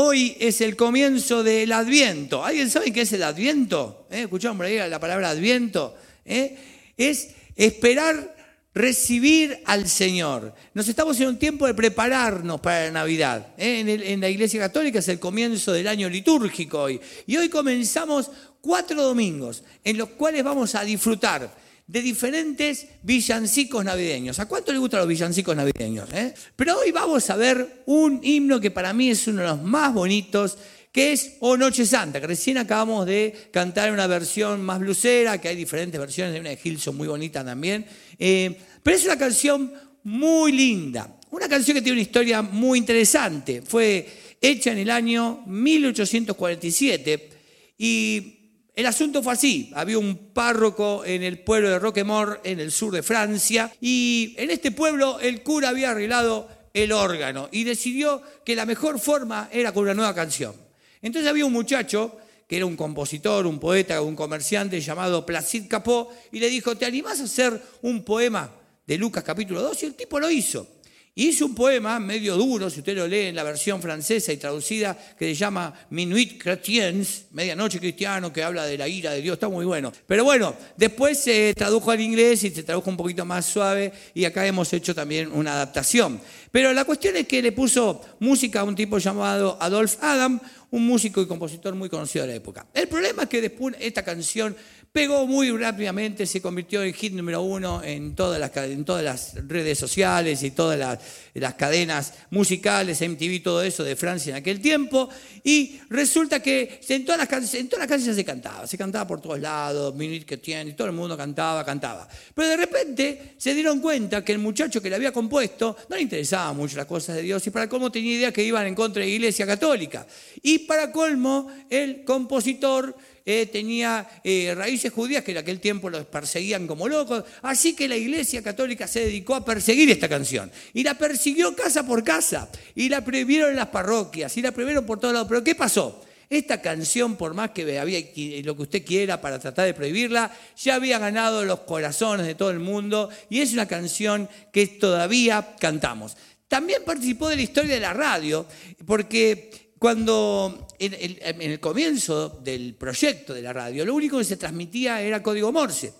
Hoy es el comienzo del Adviento. ¿Alguien sabe qué es el Adviento? ¿Eh? ¿Escucharon por ahí la palabra Adviento? ¿Eh? Es esperar recibir al Señor. Nos estamos en un tiempo de prepararnos para la Navidad. ¿eh? En, en, la Iglesia Católica es el comienzo del año litúrgico hoy. Y hoy comenzamos cuatro domingos en los cuales vamos a disfrutar de diferentes villancicos navideños. ¿A cuánto le gustan los villancicos navideños? Eh? Pero hoy vamos a ver un himno que para mí es uno de los más bonitos, que es O Noche Santa, que recién acabamos de cantar una versión más blusera, que hay diferentes versiones, hay una de Gilson muy bonita también. Eh, pero es una canción muy linda, una canción que tiene una historia muy interesante. Fue hecha en el año 1847 y el asunto fue así, había un párroco en el pueblo de Roquemort, en el sur de Francia, y en este pueblo el cura había arreglado el órgano y decidió que la mejor forma era con una nueva canción. Entonces había un muchacho que era un compositor, un poeta, un comerciante llamado Placide Capot, y le dijo, ¿te animás a hacer un poema de Lucas capítulo 2? Y el tipo lo hizo. Hizo un poema medio duro, si usted lo lee en la versión francesa y traducida, que se llama Minuit Chrétiens, Medianoche Cristiano, que habla de la ira de Dios, está muy bueno. Pero bueno, después se tradujo al inglés y se tradujo un poquito más suave y acá hemos hecho también una adaptación. Pero la cuestión es que le puso música a un tipo llamado Adolf Adam, un músico y compositor muy conocido de la época. El problema es que después esta canción Pegó muy rápidamente, se convirtió en hit número uno en todas las, en todas las redes sociales y todas las, cadenas musicales, MTV, todo eso de Francia en aquel tiempo. Y resulta que en todas las, canciones, todas las canciones se cantaba, se cantaba por todos lados, Minute que tiene, todo el mundo cantaba, cantaba. Pero de repente se dieron cuenta que el muchacho que le había compuesto no le interesaba mucho las cosas de Dios y para colmo tenía idea que iban en contra de la Iglesia Católica. Y para colmo, el compositor eh, tenía eh, raíces judías que en aquel tiempo los perseguían como locos. Así que la Iglesia Católica se dedicó a perseguir esta canción. Y la persiguió casa por casa. Y la prohibieron en las parroquias. Y la prohibieron por todos lados. Pero ¿qué pasó? Esta canción, por más que había lo que usted quiera para tratar de prohibirla, ya había ganado los corazones de todo el mundo y es una canción que todavía cantamos. También participó de la historia de la radio, porque cuando en el, comienzo del proyecto de la radio, lo único que se transmitía era código Morse.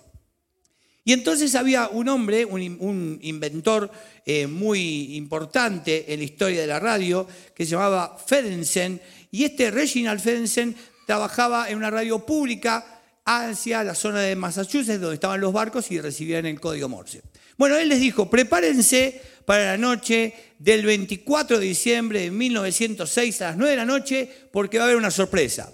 Y entonces había un hombre, un, inventor eh, muy importante en la historia de la radio, que se llamaba Fedensen, y este Reginald Fedensen trabajaba en una radio pública hacia la zona de Massachusetts, donde estaban los barcos y recibían el código Morse. Bueno, él les dijo, prepárense para la noche del 24 de diciembre de 1906 a las 9 de la noche porque va a haber una sorpresa.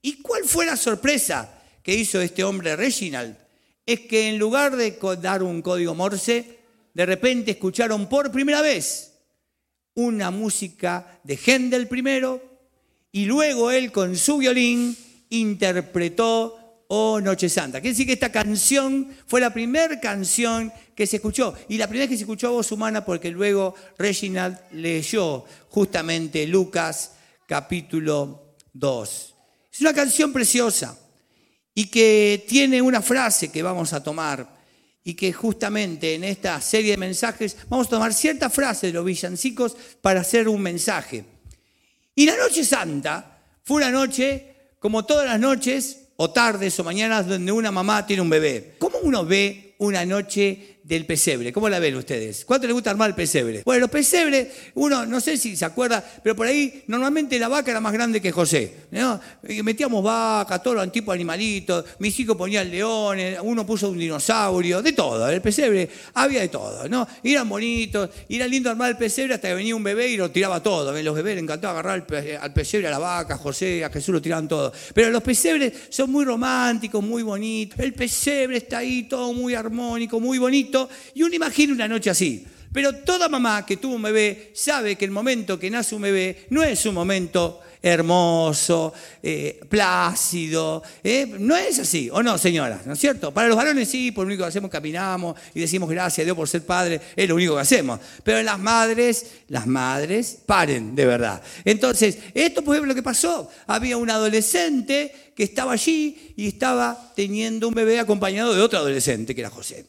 ¿Y cuál fue la sorpresa que hizo este hombre Reginald? Es que en lugar de dar un código Morse, de repente escucharon por primera vez una música de Händel primero y luego él con su violín interpretó Oh Noche Santa. Quiere decir que esta canción fue la primera canción que se escuchó. Y la primera que se escuchó voz humana porque luego Reginald leyó justamente Lucas capítulo 2. Es una canción preciosa y que tiene una frase que vamos a tomar y que justamente en esta serie de mensajes vamos a tomar cierta frase de los villancicos para hacer un mensaje. Y la noche santa fue una noche, como todas las noches, o tardes o mañanas donde una mamá tiene un bebé. ¿Cómo uno ve una noche del pesebre. ¿Cómo la ven ustedes? ¿Cuánto les gusta armar el pesebre? Bueno, los pesebres, uno no sé si se acuerda, pero por ahí normalmente la vaca era más grande que José. ¿No? Metíamos vaca, todos los tipos de animalitos, mis hijos ponían leones, uno puso un dinosaurio, de todo. El pesebre había de todo, ¿no? Y eran bonitos, y era lindo armar el pesebre hasta que venía un bebé y lo tiraba todo. Los bebés les encantaba agarrar al pesebre a la vaca, a José, a Jesús lo tiraban todo. Pero los pesebres son muy románticos, muy bonitos. El pesebre está ahí todo muy armónico, muy bonito y uno imagina una noche así. Pero toda mamá que tuvo un bebé sabe que el momento que nace un bebé no es un momento hermoso, eh, plácido. ¿eh? No es así, ¿o no, señora? ¿No es cierto? Para los varones sí, por lo único que hacemos caminamos y decimos gracias a Dios por ser padre, es lo único que hacemos. Pero las madres, las madres paren, de verdad. Entonces, esto fue lo que pasó. Había un adolescente que estaba allí y estaba teniendo un bebé acompañado de otro adolescente, que era José.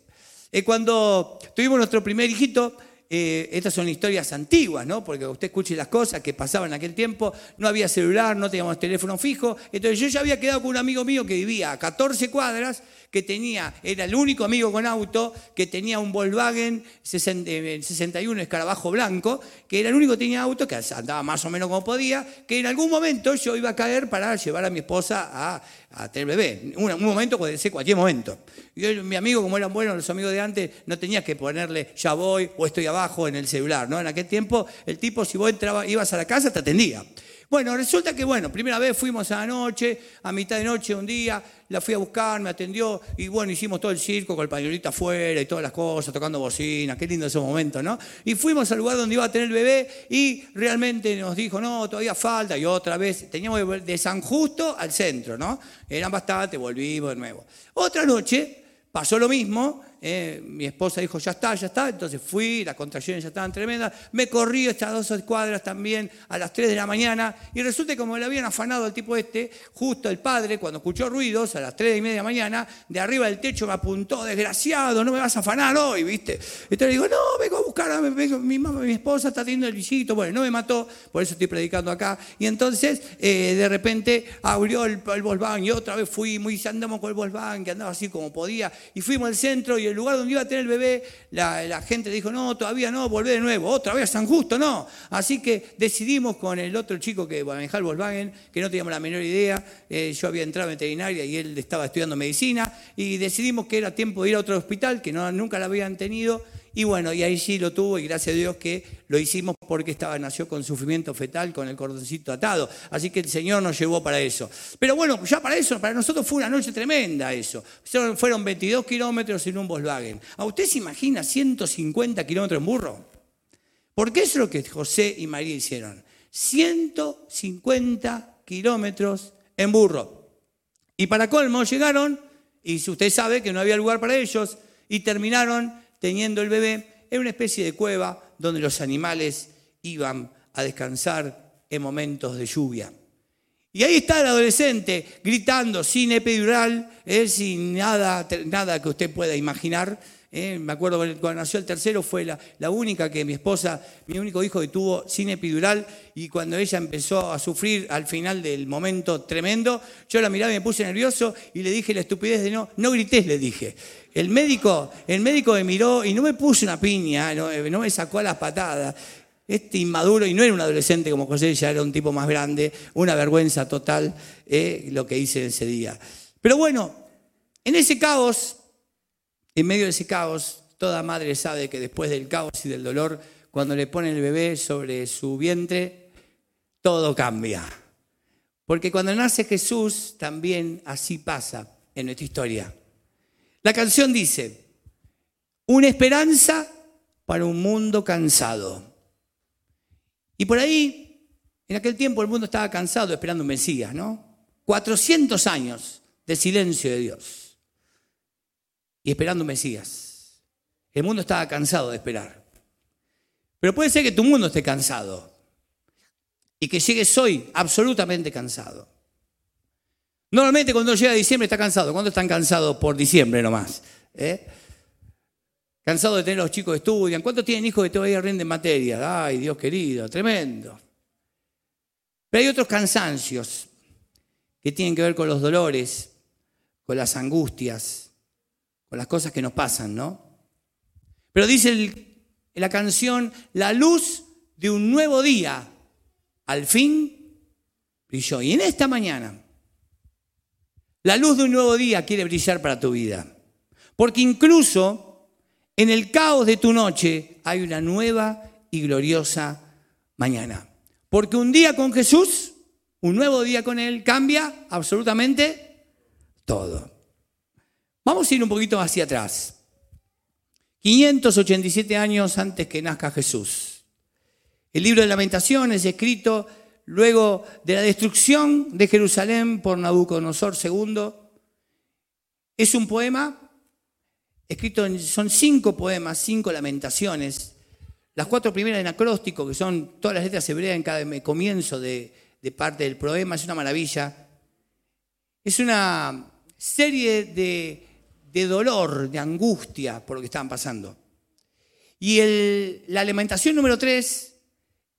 Eh, cuando tuvimos nuestro primer hijito, eh, estas son historias antiguas, ¿no? Porque usted escuche las cosas que pasaban en aquel tiempo, no había celular, no teníamos teléfono fijo. Entonces yo ya había quedado con un amigo mío que vivía a 14 cuadras, que tenía, era el único amigo con auto, que tenía un Volkswagen 61 escarabajo blanco, que era el único que tenía auto, que andaba más o menos como podía, que en algún momento yo iba a caer para llevar a mi esposa a, a tener bebé. Un, momento, puede ser cualquier momento. Yo, mi amigo, como eran buenos los amigos de antes, no tenía que ponerle ya voy o estoy abajo en el celular. ¿no? En aquel tiempo, el tipo, si vos entraba, ibas a la casa, te atendía. Bueno, resulta que, bueno, primera vez fuimos a la noche, a mitad de noche un día, la fui a buscar, me atendió, y bueno, hicimos todo el circo con el pañuelito afuera y todas las cosas, tocando bocina, qué lindo ese momento, ¿no? Y fuimos al lugar donde iba a tener el bebé y realmente nos dijo, no, todavía falta, y otra vez, teníamos de San Justo al centro, ¿no? Eran bastante, volvimos de nuevo. Otra noche pasó lo mismo, eh, mi esposa dijo, ya está, ya está, entonces fui, las contracciones ya estaban tremendas, me corrí estas dos cuadras también a las 3 de la mañana y resulta que como le habían afanado al tipo este, justo el padre, cuando escuchó ruidos a las 3 y media mañana, de arriba del techo me apuntó, desgraciado, no me vas a afanar hoy, ¿viste? Entonces le digo, no, vengo a buscar a mi, mamá, mi esposa está teniendo el visito, bueno, no me mató, por eso estoy predicando acá, y entonces eh, de repente abrió el, el y otra vez fuimos y andamos con el Volkswagen, que andaba así como podía, y fuimos al centro y el lugar donde iba a tener el bebé, la, gente dijo, no, todavía no, volvé de nuevo, otra vez San Justo, no. Así que decidimos con el otro chico que manejaba el Volkswagen, que no teníamos la menor idea, eh, yo había entrado en veterinaria y él estaba estudiando medicina, y decidimos que era tiempo de ir a otro hospital, que nunca lo habían tenido, y bueno, y ahí sí lo tuvo y gracias a Dios que lo hicimos porque estaba, nació con sufrimiento fetal, con el cordoncito atado. Así que el Señor nos llevó para eso. Pero bueno, ya para eso, para nosotros fue una noche tremenda eso. Fueron 22 kilómetros en un Volkswagen. ¿A usted se imagina 150 kilómetros en burro? Porque eso es lo que José y María hicieron. 150 kilómetros en burro. Y para colmo llegaron, y usted sabe que no había lugar para ellos, y terminaron teniendo el bebé en una especie de cueva donde los animales iban a descansar en momentos de lluvia. Y ahí está el adolescente gritando sin epidural, sin nada, nada que usted pueda imaginar. Eh. Me acuerdo cuando nació el tercero fue la, única que mi esposa, mi único hijo que tuvo sin epidural y cuando ella empezó a sufrir al final del momento tremendo, yo la miraba y me puse nervioso y le dije la estupidez de no, no grites, le dije. El médico, el médico me miró y no me puso una piña, no, eh, me sacó a las patadas. Este inmaduro, y no era un adolescente como José, ya era un tipo más grande, una vergüenza total eh, lo que hice ese día. Pero bueno, en ese caos, en medio de ese caos, toda madre sabe que después del caos y del dolor, cuando le ponen el bebé sobre su vientre, todo cambia. Porque cuando nace Jesús, también así pasa en nuestra historia. La canción dice, una esperanza para un mundo cansado. Y por ahí, en aquel tiempo el mundo estaba cansado esperando un Mesías, ¿no? 400 años de silencio de Dios y esperando Mesías. El mundo estaba cansado de esperar. Pero puede ser que tu mundo esté cansado y que llegues hoy absolutamente cansado. Normalmente cuando llega diciembre está cansado. ¿Cuándo están cansados por diciembre nomás? ¿Eh? Cansado de tener los chicos que estudian. ¿Cuántos tienen hijos que todavía rinden materia? Ay, Dios querido, tremendo. Pero hay otros cansancios que tienen que ver con los dolores, con las angustias, con las cosas que nos pasan, ¿no? Pero dice la canción, la luz de un nuevo día al fin brilló. Y en esta mañana la luz de un nuevo día quiere brillar para tu vida. Porque incluso en el caos de tu noche hay una nueva y gloriosa mañana. Porque un día con Jesús, un nuevo día con Él, cambia absolutamente todo. Vamos a ir un poquito hacia atrás. 587 años antes que nazca Jesús. El libro de lamentaciones escrito luego de la destrucción de Jerusalén por Nabucodonosor II. Es un poema escrito en, son cinco poemas, cinco lamentaciones. Las cuatro primeras en acróstico, que son todas las letras hebreas en cada comienzo de, parte del poema, es una maravilla. Es una serie de, de dolor, de angustia por lo que estaban pasando. Y el, la alimentación número 3,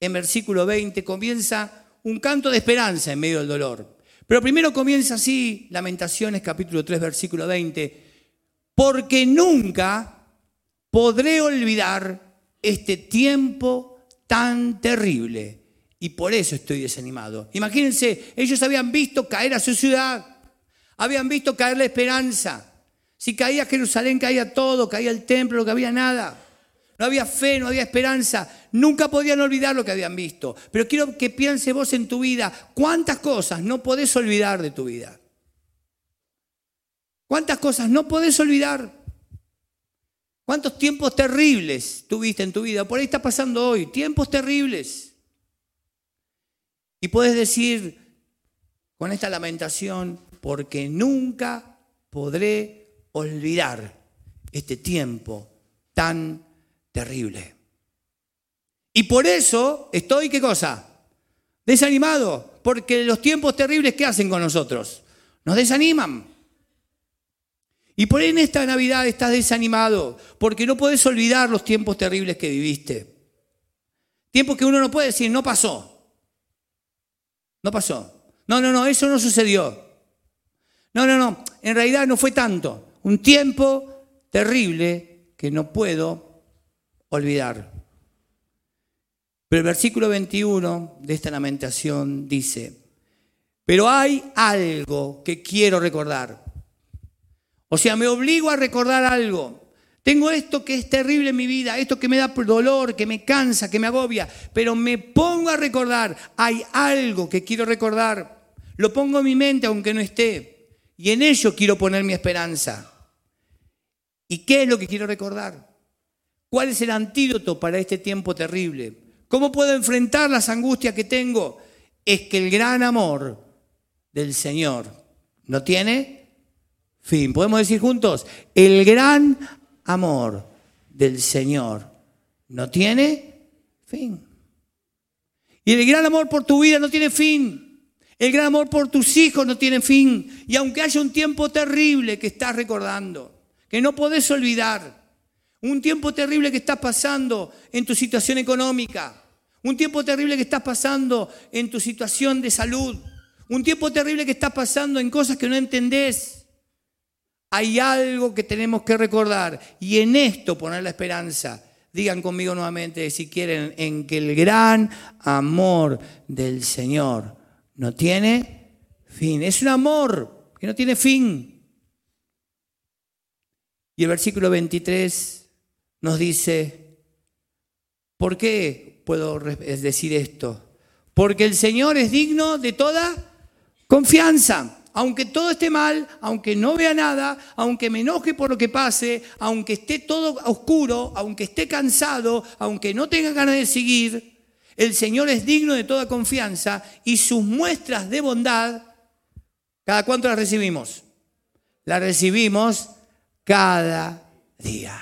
en versículo 20, comienza un canto de esperanza en medio del dolor. Pero primero comienza así, Lamentaciones capítulo 3, versículo 20, porque nunca podré olvidar este tiempo tan terrible y por eso estoy desanimado. Imagínense, ellos habían visto caer a su ciudad, habían visto caer la esperanza. Si caía Jerusalén, caía todo, caía el templo, no había nada. No había fe, no había esperanza. Nunca podían olvidar lo que habían visto. Pero quiero que piense vos en tu vida, ¿cuántas cosas no podés olvidar de tu vida? ¿Cuántas cosas no podés olvidar? ¿Cuántos tiempos terribles tuviste en tu vida? Por ahí está pasando hoy, tiempos terribles. Y puedes decir con esta lamentación, porque nunca podré olvidar este tiempo tan terrible. Y por eso estoy, ¿qué cosa? Desanimado, porque los tiempos terribles, ¿qué hacen con nosotros? Nos desaniman. Y por ahí en esta Navidad estás desanimado, porque no puedes olvidar los tiempos terribles que viviste. Tiempos que uno no puede decir, no pasó. No pasó. No, no, no, eso no sucedió. No, no, no, en realidad no fue tanto. Un tiempo terrible que no puedo olvidar. Pero el versículo 21 de esta lamentación dice, pero hay algo que quiero recordar. O sea, me obligo a recordar algo. Tengo esto que es terrible en mi vida, esto que me da dolor, que me cansa, que me agobia, pero me pongo a recordar, hay algo que quiero recordar, lo pongo en mi mente aunque no esté, y en ello quiero poner mi esperanza. ¿Y qué es lo que quiero recordar? ¿Cuál es el antídoto para este tiempo terrible? ¿Cómo puedo enfrentar las angustias que tengo? Es que el gran amor del Señor no tiene fin. ¿Podemos decir juntos? El gran amor del Señor no tiene fin. Y el gran amor por tu vida no tiene fin. El gran amor por tus hijos no tiene fin. Y aunque haya un tiempo terrible que estás recordando, que no podés olvidar, un tiempo terrible que estás pasando en tu situación económica, un tiempo terrible que estás pasando en tu situación de salud, un tiempo terrible que estás pasando en cosas que no entendés, hay algo que tenemos que recordar y en esto poner la esperanza. Digan conmigo nuevamente, si quieren, en que el gran amor del Señor no tiene fin. Es un amor que no tiene fin. Y el versículo 23 nos dice, ¿por qué puedo decir esto? Porque el Señor es digno de toda confianza aunque todo esté mal, aunque no vea nada, aunque me enoje por lo que pase, aunque esté todo oscuro, aunque esté cansado, aunque no tenga ganas de seguir, el Señor es digno de toda confianza y sus muestras de bondad, ¿cada cuánto las recibimos? Las recibimos cada día.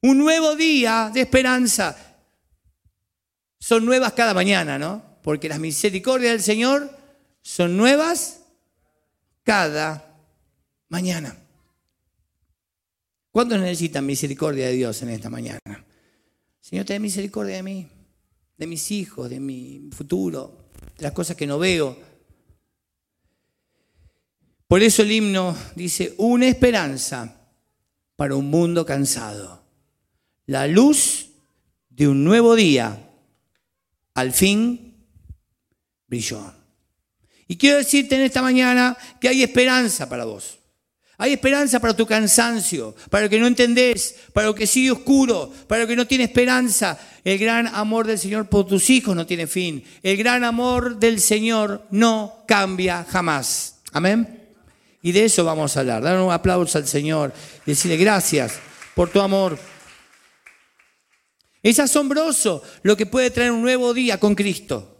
Un nuevo día de esperanza. Son nuevas cada mañana, ¿no? Porque las misericordias del Señor son nuevas cada mañana. ¿Cuántos necesitan misericordia de Dios en esta mañana? Señor, ten misericordia de mí, de mis hijos, de mi futuro, de las cosas que no veo. Por eso el himno dice, una esperanza para un mundo cansado. La luz de un nuevo día al fin brilló. Y quiero decirte en esta mañana que hay esperanza para vos. Hay esperanza para tu cansancio, para lo que no entendés, para lo que sigue oscuro, para lo que no tiene esperanza. El gran amor del Señor por tus hijos no tiene fin. El gran amor del Señor no cambia jamás. Amén. Y de eso vamos a hablar. Dar un aplauso al Señor y decirle gracias por tu amor. Es asombroso lo que puede traer un nuevo día con Cristo.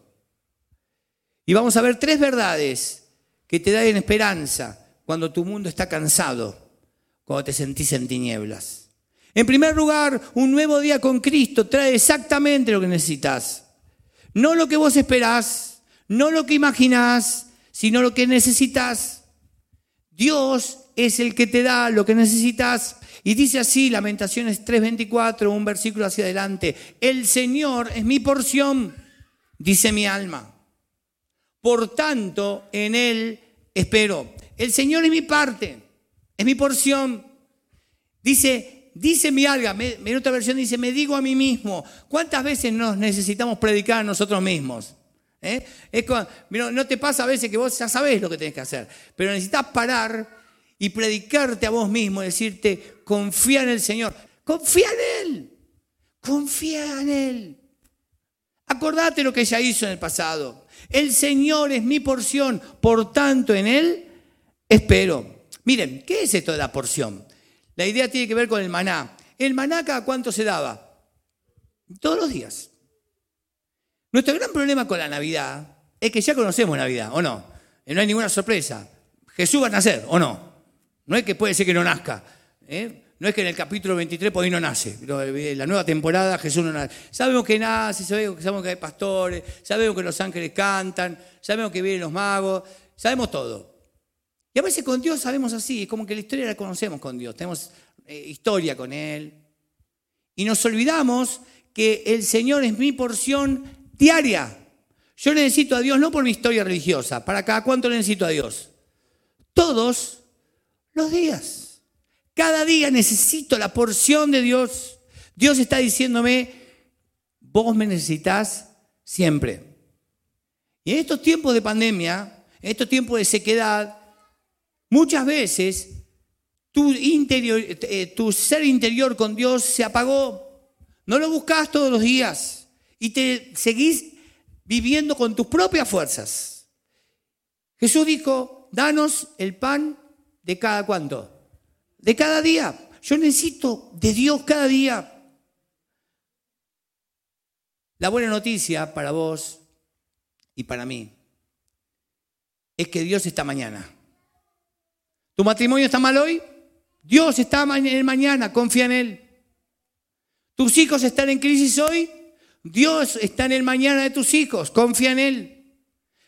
Y vamos a ver tres verdades que te dan esperanza cuando tu mundo está cansado, cuando te sentís en tinieblas. En primer lugar, un nuevo día con Cristo trae exactamente lo que necesitas. No lo que vos esperás, no lo que imaginás, sino lo que necesitas. Dios es el que te da lo que necesitas. Y dice así, Lamentaciones 3:24, un versículo hacia adelante, el Señor es mi porción, dice mi alma. Por tanto, en Él espero. El Señor es mi parte, es mi porción. Dice, dice mi alma, en otra versión dice, me digo a mí mismo, ¿cuántas veces nos necesitamos predicar a nosotros mismos? ¿Eh? no te pasa a veces que vos ya sabés lo que tenés que hacer, pero necesitas parar y predicarte a vos mismo, decirte, confía en el Señor, confía en Él, confía en Él. Acordate lo que ya hizo en el pasado. El Señor es mi porción, por tanto en Él espero. Miren, ¿qué es esto de la porción? La idea tiene que ver con el maná. ¿El maná cada cuánto se daba? Todos los días. Nuestro gran problema con la Navidad es que ya conocemos Navidad, ¿o no? No hay ninguna sorpresa. Jesús va a nacer, ¿o no? No es que puede ser que no nazca. ¿eh? No es que en el capítulo 23 por ahí no nace. Eh, la nueva temporada Jesús no nace. Sabemos que nace, sabemos que hay pastores, sabemos que los ángeles cantan, sabemos que vienen los magos, sabemos todo. Y a veces con Dios sabemos así, es como que la historia la conocemos con Dios, tenemos eh, historia con Él. Y nos olvidamos que el Señor es mi porción diaria. Yo necesito a Dios no por mi historia religiosa, para cada cuánto necesito a Dios. Todos los días. Cada día necesito la porción de Dios. Dios está diciéndome, vos me necesitas siempre. Y en estos tiempos de pandemia, en estos tiempos de sequedad, muchas veces tu, interior, eh, tu ser interior con Dios se apagó. No lo buscas todos los días y te seguís viviendo con tus propias fuerzas. Jesús dijo, danos el pan de cada cuánto? De cada día. Yo necesito de Dios cada día. La buena noticia para vos y para mí es que Dios está mañana. ¿Tu matrimonio está mal hoy? Dios está mañana, confía en Él. ¿Tus hijos están en crisis hoy? Dios está en el mañana de tus hijos, confía en Él.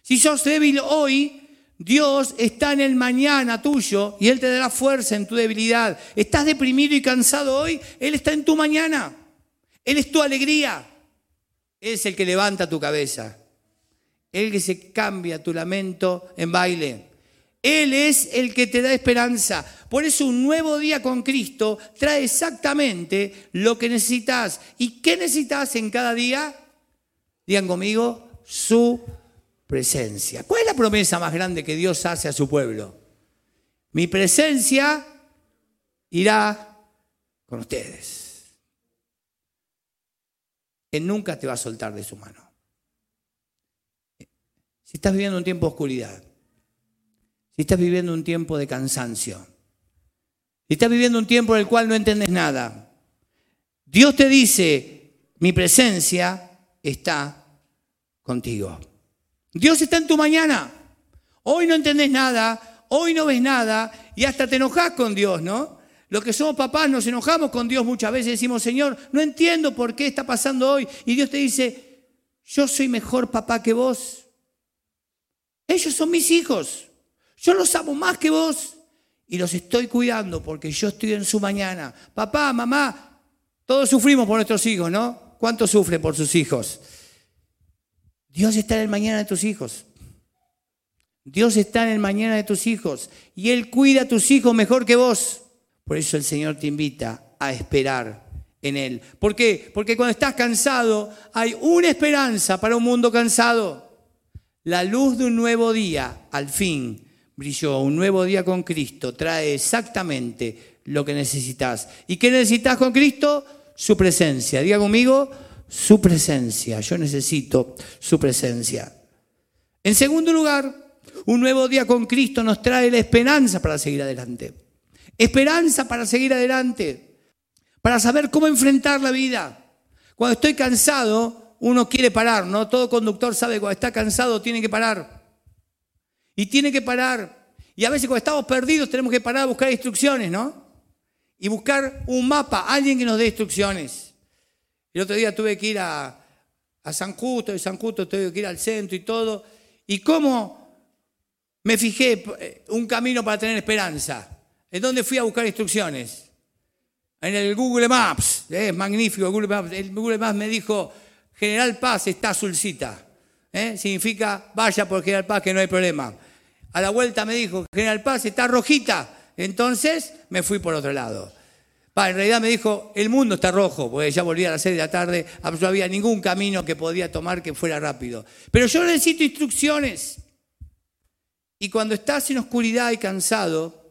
Si sos débil hoy, Dios está en el mañana tuyo y Él te dará fuerza en tu debilidad. ¿Estás deprimido y cansado hoy? Él está en tu mañana. Él es tu alegría. Él es el que levanta tu cabeza. Él que se cambia tu lamento en baile. Él es el que te da esperanza. Por eso un nuevo día con Cristo trae exactamente lo que necesitas. ¿Y qué necesitas en cada día? Digan conmigo, su presencia. ¿Cuál es la promesa más grande que Dios hace a su pueblo? Mi presencia irá con ustedes. Él nunca te va a soltar de su mano. Si estás viviendo un tiempo de oscuridad, si estás viviendo un tiempo de cansancio, si estás viviendo un tiempo en el cual no entiendes nada, Dios te dice, mi presencia está contigo. Dios está en tu mañana. Hoy no entendés nada, hoy no ves nada y hasta te enojas con Dios, ¿no? Los que somos papás nos enojamos con Dios muchas veces, decimos, Señor, no entiendo por qué está pasando hoy. Y Dios te dice, yo soy mejor papá que vos. Ellos son mis hijos. Yo los amo más que vos y los estoy cuidando porque yo estoy en su mañana. Papá, mamá, todos sufrimos por nuestros hijos, ¿no? ¿Cuántos sufren por sus hijos? Dios está en el mañana de tus hijos. Dios está en el mañana de tus hijos y Él cuida a tus hijos mejor que vos. Por eso el Señor te invita a esperar en Él. ¿Por qué? Porque cuando estás cansado hay una esperanza para un mundo cansado. La luz de un nuevo día, al fin, brilló. Un nuevo día con Cristo trae exactamente lo que necesitas. ¿Y qué necesitas con Cristo? Su presencia. Diga conmigo, su presencia. Yo necesito su presencia. En segundo lugar, un nuevo día con Cristo nos trae la esperanza para seguir adelante. Esperanza para seguir adelante. Para saber cómo enfrentar la vida. Cuando estoy cansado, uno quiere parar, ¿no? Todo conductor sabe que cuando está cansado tiene que parar. Y tiene que parar. Y a veces cuando estamos perdidos tenemos que parar a buscar instrucciones, ¿no? Y buscar un mapa, alguien que nos dé instrucciones. El otro día tuve que ir a, San Justo, de San Justo tuve que ir al centro y todo. ¿Y cómo me fijé eh, un camino para tener esperanza? ¿En dónde fui a buscar instrucciones? En el Google Maps, es magnífico el Google Maps. El Google Maps me dijo, General Paz está azulcita. ¿eh? Significa, vaya por General Paz que no hay problema. A la vuelta me dijo, General Paz está rojita. Entonces me fui por otro lado. en realidad me dijo, el mundo está rojo, porque ya volví a las 6 de la tarde, no había ningún camino que podía tomar que fuera rápido. Pero yo necesito instrucciones. Y cuando estás en oscuridad y cansado,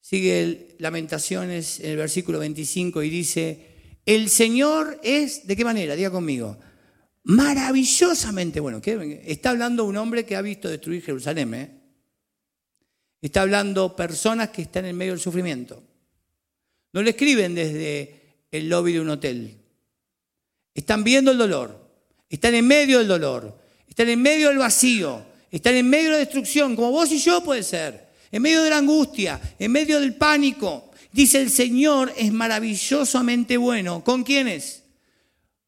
sigue el Lamentaciones en el versículo 25 y dice, el Señor es, ¿de qué manera? Diga conmigo, maravillosamente bueno. Está hablando un hombre que ha visto destruir Jerusalén. ¿eh? Está hablando personas que están en medio del sufrimiento. No le escriben desde el lobby de un hotel. Están viendo el dolor. Están en medio del dolor. Están en medio del vacío. Están en medio de la destrucción, como vos y yo puede ser. En medio de la angustia, en medio del pánico. Dice el Señor es maravillosamente bueno. ¿Con quiénes?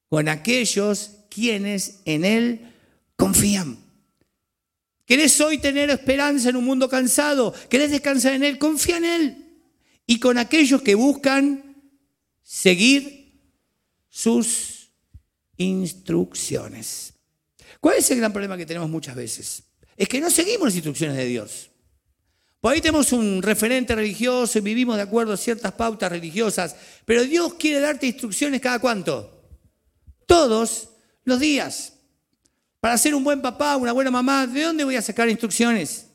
Con aquellos quienes en Él confían. ¿Querés hoy tener esperanza en un mundo cansado? ¿Querés descansar en Él? Confía en Él. Y con aquellos que buscan seguir sus instrucciones. ¿Cuál es el gran problema que tenemos muchas veces? Es que no seguimos las instrucciones de Dios. Por ahí tenemos un referente religioso y vivimos de acuerdo a ciertas pautas religiosas, pero Dios quiere darte instrucciones cada cuánto? Todos los días. Para ser un buen papá, una buena mamá, ¿de dónde voy a sacar instrucciones?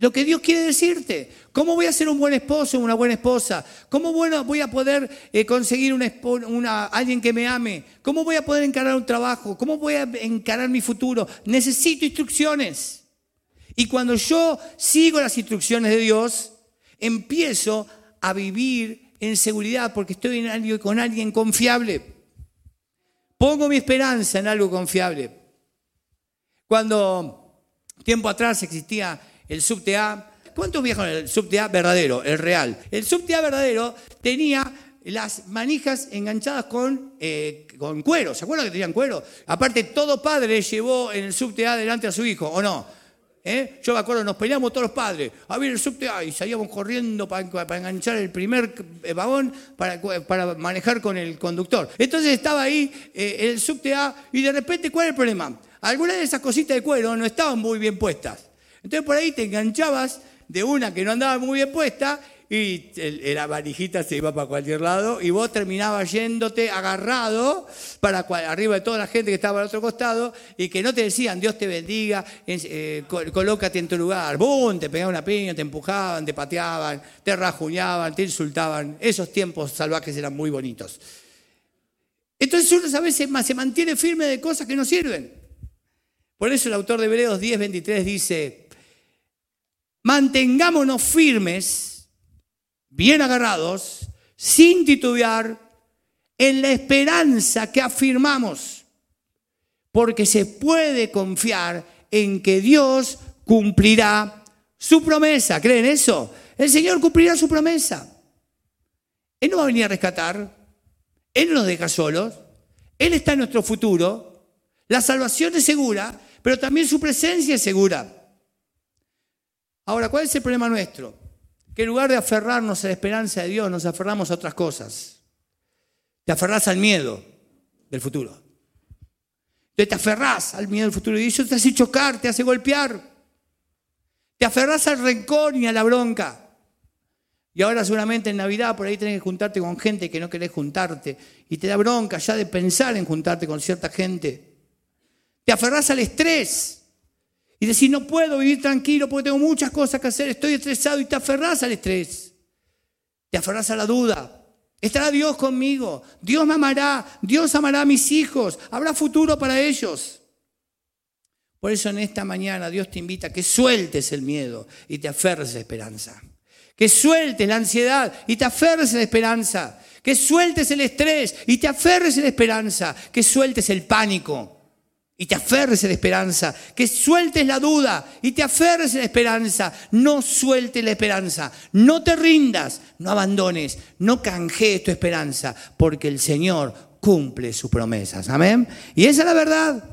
Lo que Dios quiere decirte. ¿Cómo voy a ser un buen esposo, una buena esposa? ¿Cómo voy a poder eh, conseguir una, alguien que me ame? ¿Cómo voy a poder encarar un trabajo? ¿Cómo voy a encarar mi futuro? Necesito instrucciones. Y cuando yo sigo las instrucciones de Dios, empiezo a vivir en seguridad porque estoy con alguien confiable. Pongo mi esperanza en algo confiable. Cuando tiempo atrás existía el subte A, ¿cuántos viajan el subte A verdadero, el real? El subte A verdadero tenía las manijas enganchadas con, eh, con cuero. ¿Se acuerdan que tenían cuero? Aparte, todo padre llevó en el subte A delante a su hijo, ¿o no? ¿Eh? Yo me acuerdo, nos peleamos todos los padres. A ver el subte y salíamos corriendo para, enganchar el primer vagón para, para, manejar con el conductor. Entonces estaba ahí eh, el subte A y de repente, ¿cuál es el problema? Algunas de esas cositas de cuero no estaban muy bien puestas. Entonces por ahí te enganchabas de una que no andaba muy bien puesta y la varijita se iba para cualquier lado y vos terminabas yéndote agarrado para arriba de toda la gente que estaba al otro costado y que no te decían Dios te bendiga, eh, colócate en tu lugar. ¡Bum! Te pegaban una piña, te empujaban, te pateaban, te rajuñaban, te insultaban. Esos tiempos salvajes eran muy bonitos. Entonces uno a veces se mantiene firme de cosas que no sirven. Por eso el autor de Hebreos 10:23 dice, mantengámonos firmes bien agarrados, sin titubear, en la esperanza que afirmamos, porque se puede confiar en que Dios cumplirá su promesa. ¿Creen eso? El Señor cumplirá su promesa. Él no va a venir a rescatar, Él no nos deja solos, Él está en nuestro futuro, la salvación es segura, pero también su presencia es segura. Ahora, ¿cuál es el problema nuestro? Que en lugar de aferrarnos a la esperanza de Dios, nos aferramos a otras cosas. Te aferrás al miedo del futuro. Te aferrás al miedo del futuro y eso te hace chocar, te hace golpear. Te aferrás al rencor y a la bronca. Y ahora seguramente en Navidad por ahí tenés que juntarte con gente que no querés juntarte. Y te da bronca ya de pensar en juntarte con cierta gente. Te aferrás al estrés. Y decir, no puedo vivir tranquilo porque tengo muchas cosas que hacer, estoy estresado y te aferrás al estrés. Te aferrás a la duda. Estará Dios conmigo, Dios me amará, Dios amará a mis hijos, habrá futuro para ellos. Por eso en esta mañana Dios te invita a que sueltes el miedo y te aferres a la esperanza. Que sueltes la ansiedad y te aferres a la esperanza. Que sueltes el estrés y te aferres a la esperanza. Que sueltes el pánico y te aferres a la esperanza, que sueltes la duda y te aferres a la esperanza, no sueltes la esperanza, no te rindas, no abandones, no canjees tu esperanza, porque el Señor cumple sus promesas, amén. Y esa es la verdad,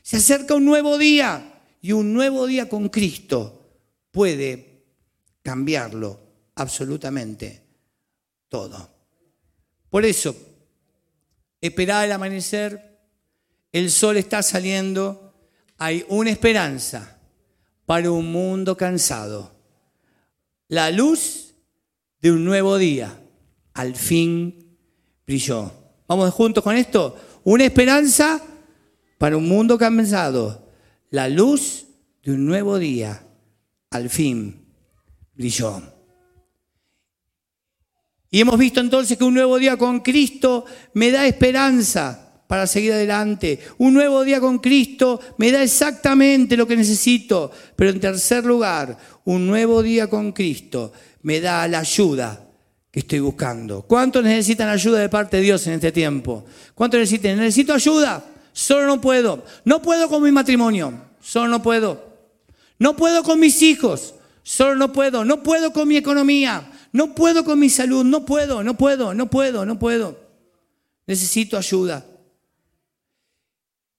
se acerca un nuevo día y un nuevo día con Cristo puede cambiarlo absolutamente todo. Por eso, esperad el amanecer, el sol está saliendo, hay una esperanza para un mundo cansado. La luz de un nuevo día al fin brilló. Vamos juntos con esto. Una esperanza para un mundo cansado. La luz de un nuevo día al fin brilló. Y hemos visto entonces que un nuevo día con Cristo me da esperanza para seguir adelante. Un nuevo día con Cristo me da exactamente lo que necesito. Pero en tercer lugar, un nuevo día con Cristo me da la ayuda que estoy buscando. ¿Cuántos necesitan ayuda de parte de Dios en este tiempo? ¿Cuántos necesitan? Necesito ayuda. Solo no puedo. No puedo con mi matrimonio. Solo no puedo. No puedo con mis hijos. Solo no puedo. No puedo con mi economía. No puedo con mi salud, no puedo, no puedo, no puedo, no puedo. Necesito ayuda.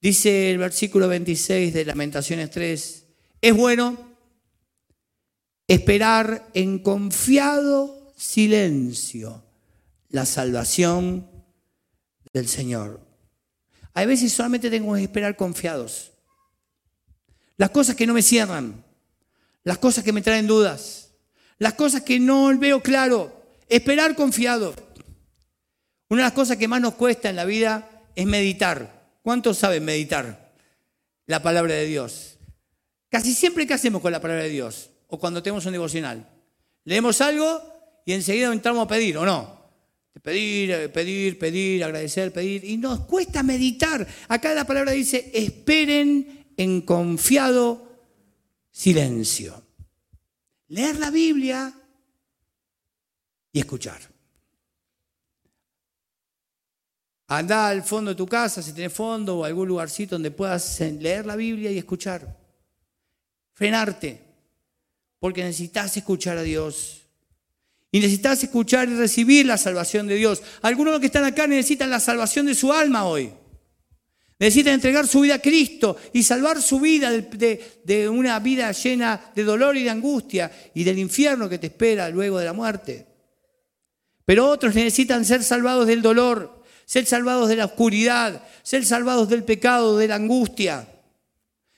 Dice el versículo 26 de Lamentaciones 3, es bueno esperar en confiado silencio la salvación del Señor. Hay veces solamente tengo que esperar confiados. Las cosas que no me cierran, las cosas que me traen dudas las cosas que no veo claro, esperar confiado. Una de las cosas que más nos cuesta en la vida es meditar. ¿Cuántos saben meditar la palabra de Dios? Casi siempre, ¿qué hacemos con la palabra de Dios? O cuando tenemos un devocional. Leemos algo y enseguida entramos a pedir, ¿o no? Pedir, pedir, pedir, agradecer, pedir. Y nos cuesta meditar. Acá la palabra dice, esperen en confiado silencio leer la Biblia y escuchar. Anda al fondo de tu casa, si tienes fondo o algún lugarcito donde puedas leer la Biblia y escuchar. Frenarte, porque necesitas escuchar a Dios. Y necesitas escuchar y recibir la salvación de Dios. Algunos de los que están acá necesitan la salvación de su alma hoy. Necesita entregar su vida a Cristo y salvar su vida de, una vida llena de dolor y de angustia y del infierno que te espera luego de la muerte. Pero otros necesitan ser salvados del dolor, ser salvados de la oscuridad, ser salvados del pecado, de la angustia.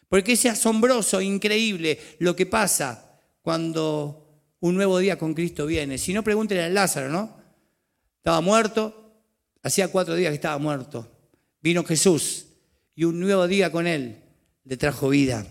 Porque es asombroso, increíble lo que pasa cuando un nuevo día con Cristo viene. Si no, pregúntenle a Lázaro, ¿no? Estaba muerto, hacía cuatro días que estaba muerto. Vino Jesús y un nuevo día con Él le trajo vida.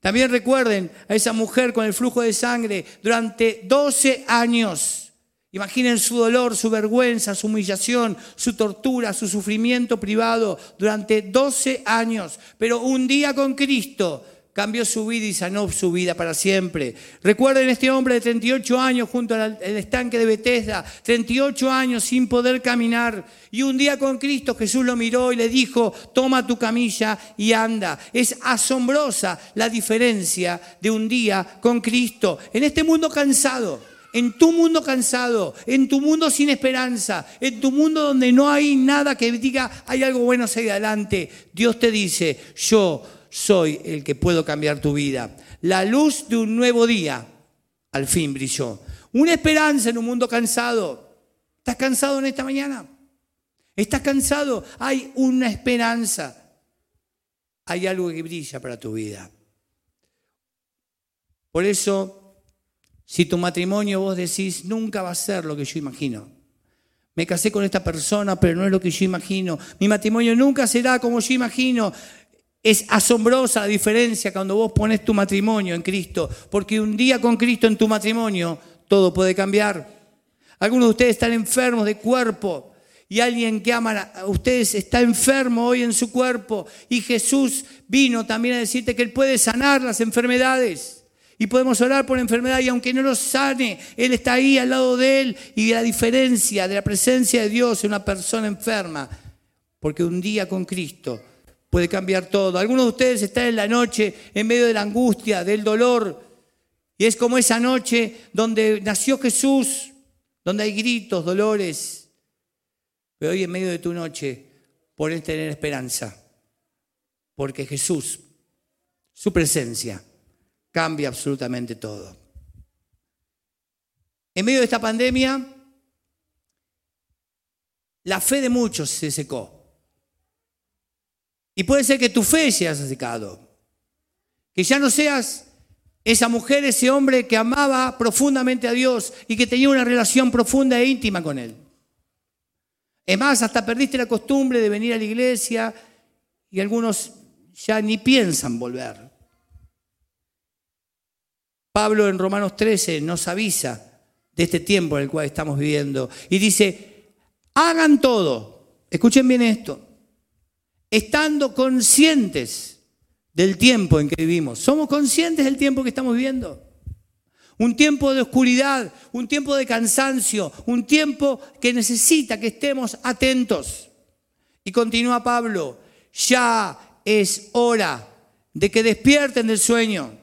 También recuerden a esa mujer con el flujo de sangre durante 12 años. Imaginen su dolor, su vergüenza, su humillación, su tortura, su sufrimiento privado durante 12 años. Pero un día con Cristo cambió su vida y sanó su vida para siempre. Recuerden este hombre de 38 años junto al estanque de Bethesda, 38 años sin poder caminar. Y un día con Cristo Jesús lo miró y le dijo, toma tu camilla y anda. Es asombrosa la diferencia de un día con Cristo. En este mundo cansado, en tu mundo cansado, en tu mundo sin esperanza, en tu mundo donde no hay nada que diga, hay algo bueno hacia adelante, Dios te dice, yo soy el que puedo cambiar tu vida. La luz de un nuevo día al fin brilló. Una esperanza en un mundo cansado. ¿Estás cansado en esta mañana? ¿Estás cansado? Hay una esperanza. Hay algo que brilla para tu vida. Por eso, si tu matrimonio vos decís, nunca va a ser lo que yo imagino. Me casé con esta persona, pero no es lo que yo imagino. Mi matrimonio nunca será como yo imagino. Es asombrosa la diferencia cuando vos pones tu matrimonio en Cristo, porque un día con Cristo en tu matrimonio todo puede cambiar. Algunos de ustedes están enfermos de cuerpo y alguien que ama a ustedes está enfermo hoy en su cuerpo y Jesús vino también a decirte que Él puede sanar las enfermedades. Y podemos orar por enfermedad y aunque no lo sane, Él está ahí al lado de Él. Y la diferencia de la presencia de Dios en una persona enferma, porque un día con Cristo puede cambiar todo. Algunos de ustedes están en la noche en medio de la angustia, del dolor. Y es como esa noche donde nació Jesús, donde hay gritos, dolores. Pero hoy en medio de tu noche puedes tener esperanza. Porque Jesús, su presencia, cambia absolutamente todo. En medio de esta pandemia, la fe de muchos se secó. Y puede ser que tu fe se haya secado. Que ya no seas esa mujer, ese hombre que amaba profundamente a Dios y que tenía una relación profunda e íntima con Él. Es más, hasta perdiste la costumbre de venir a la iglesia y algunos ya ni piensan volver. Pablo en Romanos 13 nos avisa de este tiempo en el cual estamos viviendo y dice, hagan todo, escuchen bien esto, estando conscientes del tiempo en que vivimos. ¿Somos conscientes del tiempo que estamos viviendo? Un tiempo de oscuridad, un tiempo de cansancio, un tiempo que necesita que estemos atentos. Y continúa Pablo, ya es hora de que despierten del sueño.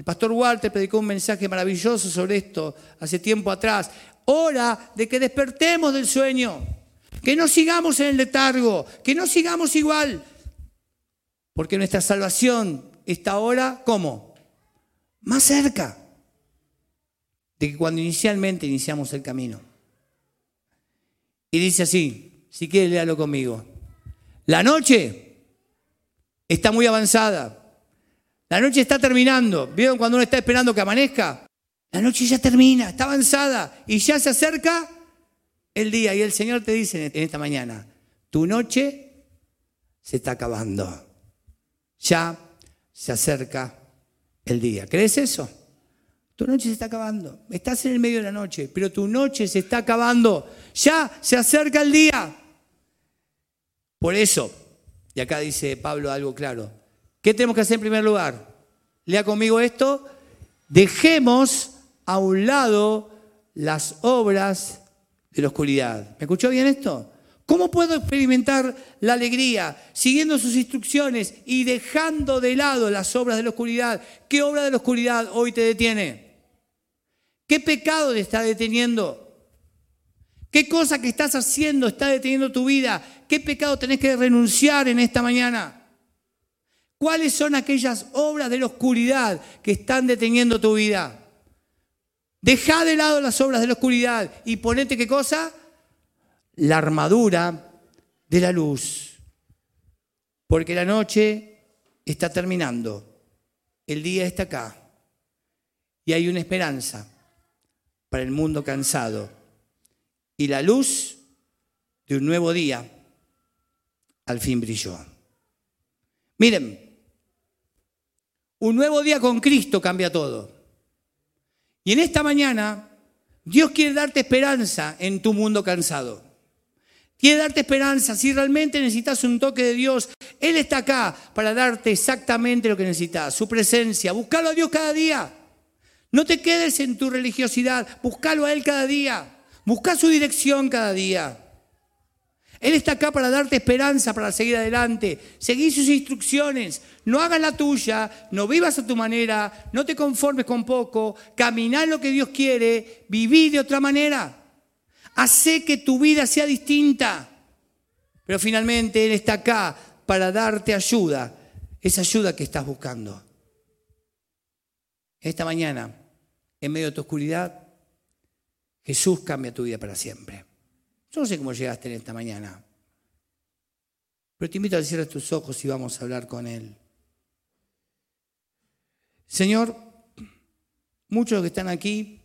El pastor Walter predicó un mensaje maravilloso sobre esto hace tiempo atrás. Hora de que despertemos del sueño, que no sigamos en el letargo, que no sigamos igual, porque nuestra salvación está ahora, ¿cómo? Más cerca de que cuando inicialmente iniciamos el camino. Y dice así, si quiere léalo conmigo. La noche está muy avanzada. La noche está terminando. ¿Vieron cuando uno está esperando que amanezca? La noche ya termina, está avanzada y ya se acerca el día. Y el Señor te dice en esta mañana, tu noche se está acabando ya se acerca el día. ¿Crees eso? Tu noche se está acabando. Estás en el medio de la noche, pero tu noche se está acabando. Ya se acerca el día. Por eso, y acá dice Pablo algo claro, ¿qué tenemos que hacer en primer lugar? Lea conmigo esto. Dejemos a un lado las obras de la oscuridad. ¿Me escuchó bien esto? ¿Cómo puedo experimentar la alegría siguiendo sus instrucciones y dejando de lado las obras de la oscuridad? ¿Qué obra de la oscuridad hoy te detiene? ¿Qué pecado te está deteniendo? ¿Qué cosa que estás haciendo está deteniendo tu vida? ¿Qué pecado tenés que renunciar en esta mañana? ¿Cuáles son aquellas obras de la oscuridad que están deteniendo tu vida? Deja de lado las obras de la oscuridad y ponete qué cosa? la armadura de la luz, porque la noche está terminando, el día está acá y hay una esperanza para el mundo cansado y la luz de un nuevo día al fin brilló. Miren, un nuevo día con Cristo cambia todo. Y en esta mañana Dios quiere darte esperanza en tu mundo cansado. Quiere darte esperanza. Si realmente necesitas un toque de Dios, Él está acá para darte exactamente lo que necesitas, su presencia. Buscalo a Dios cada día. No te quedes en tu religiosidad, buscalo a Él cada día. Busca su dirección cada día. Él está acá para darte esperanza para seguir adelante. Seguí sus instrucciones. No hagas la tuya, no vivas a tu manera, no te conformes con poco. Caminá lo que Dios quiere, viví de otra manera. Hace que tu vida sea distinta. Pero finalmente Él está acá para darte ayuda, esa ayuda que estás buscando. Esta mañana, en medio de tu oscuridad, Jesús cambia tu vida para siempre. Yo no sé cómo llegaste en esta mañana, pero te invito a cerrar tus ojos y vamos a hablar con Él. Señor, muchos que están aquí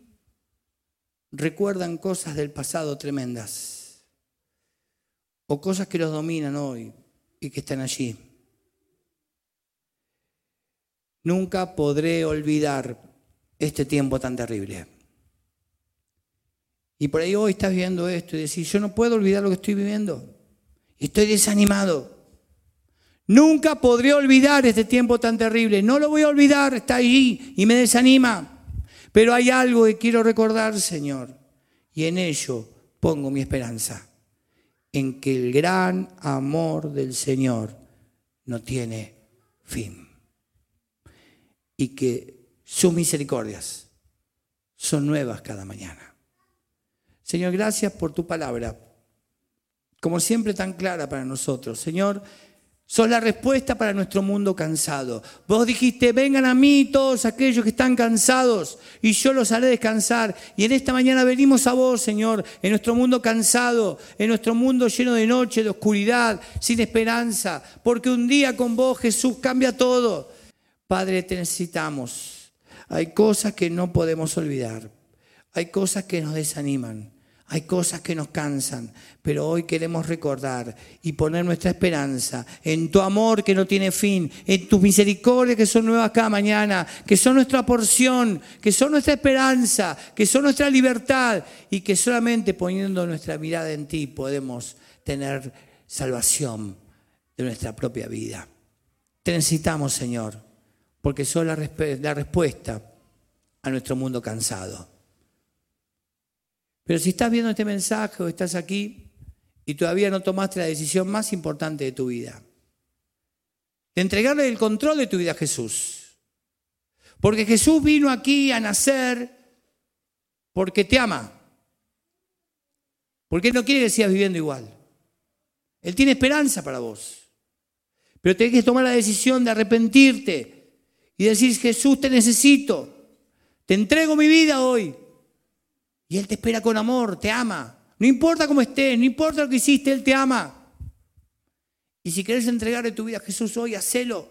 recuerdan cosas del pasado tremendas o cosas que los dominan hoy y que están allí. Nunca podré olvidar este tiempo tan terrible. Y por ahí hoy estás viendo esto y decís, yo no puedo olvidar lo que estoy viviendo. Estoy desanimado. Nunca podré olvidar este tiempo tan terrible. No lo voy a olvidar, está allí y me desanima. Pero hay algo que quiero recordar, Señor, y en ello pongo mi esperanza, en que el gran amor del Señor no tiene fin y que sus misericordias son nuevas cada mañana. Señor, gracias por tu palabra, como siempre tan clara para nosotros. Señor, Sos la respuesta para nuestro mundo cansado. Vos dijiste, vengan a mí todos aquellos que están cansados y yo los haré descansar. Y en esta mañana venimos a vos, Señor, en nuestro mundo cansado, en nuestro mundo lleno de noche, de oscuridad, sin esperanza, porque un día con vos, Jesús, cambia todo. Padre, te necesitamos. Hay cosas que no podemos olvidar. Hay cosas que nos desaniman. Hay cosas que nos cansan, pero hoy queremos recordar y poner nuestra esperanza en tu amor que no tiene fin, en tus misericordias que son nuevas cada mañana, que son nuestra porción, que son nuestra esperanza, que son nuestra libertad y que solamente poniendo nuestra mirada en ti podemos tener salvación de nuestra propia vida. Te necesitamos, Señor, porque sos la, la respuesta a nuestro mundo cansado. Pero si estás viendo este mensaje o estás aquí y todavía no tomaste la decisión más importante de tu vida, de entregarle el control de tu vida a Jesús. Porque Jesús vino aquí a nacer porque te ama. Porque Él no quiere que sigas viviendo igual. Él tiene esperanza para vos. Pero tenés que tomar la decisión de arrepentirte y decir, Jesús, te necesito. Te entrego mi vida hoy. Y Él te espera con amor, te ama. No importa cómo estés, no importa lo que hiciste, Él te ama. Y si querés entregarle tu vida a Jesús hoy, hacelo.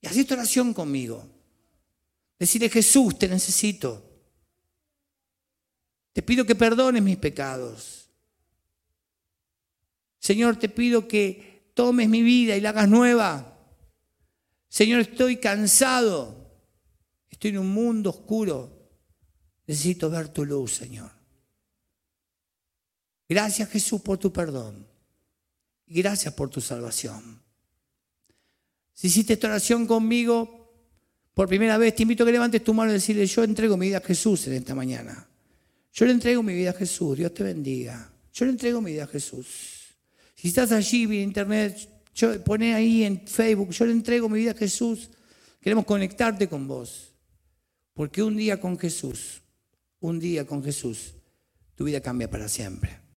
Y haz esta oración conmigo. Decirle, Jesús, te necesito. Te pido que perdones mis pecados. Señor, te pido que tomes mi vida y la hagas nueva. Señor, estoy cansado. Estoy en un mundo oscuro. Necesito ver tu luz, Señor. Gracias Jesús por tu perdón. Y gracias por tu salvación. Si hiciste esta oración conmigo por primera vez, te invito a que levantes tu mano y decirle, yo entrego mi vida a Jesús en esta mañana. Yo le entrego mi vida a Jesús, Dios te bendiga. Yo le entrego mi vida a Jesús. Si estás allí en internet, yo, poné ahí en Facebook, yo le entrego mi vida a Jesús. Queremos conectarte con vos. Porque un día con Jesús un día con Jesús, tu vida cambia para siempre.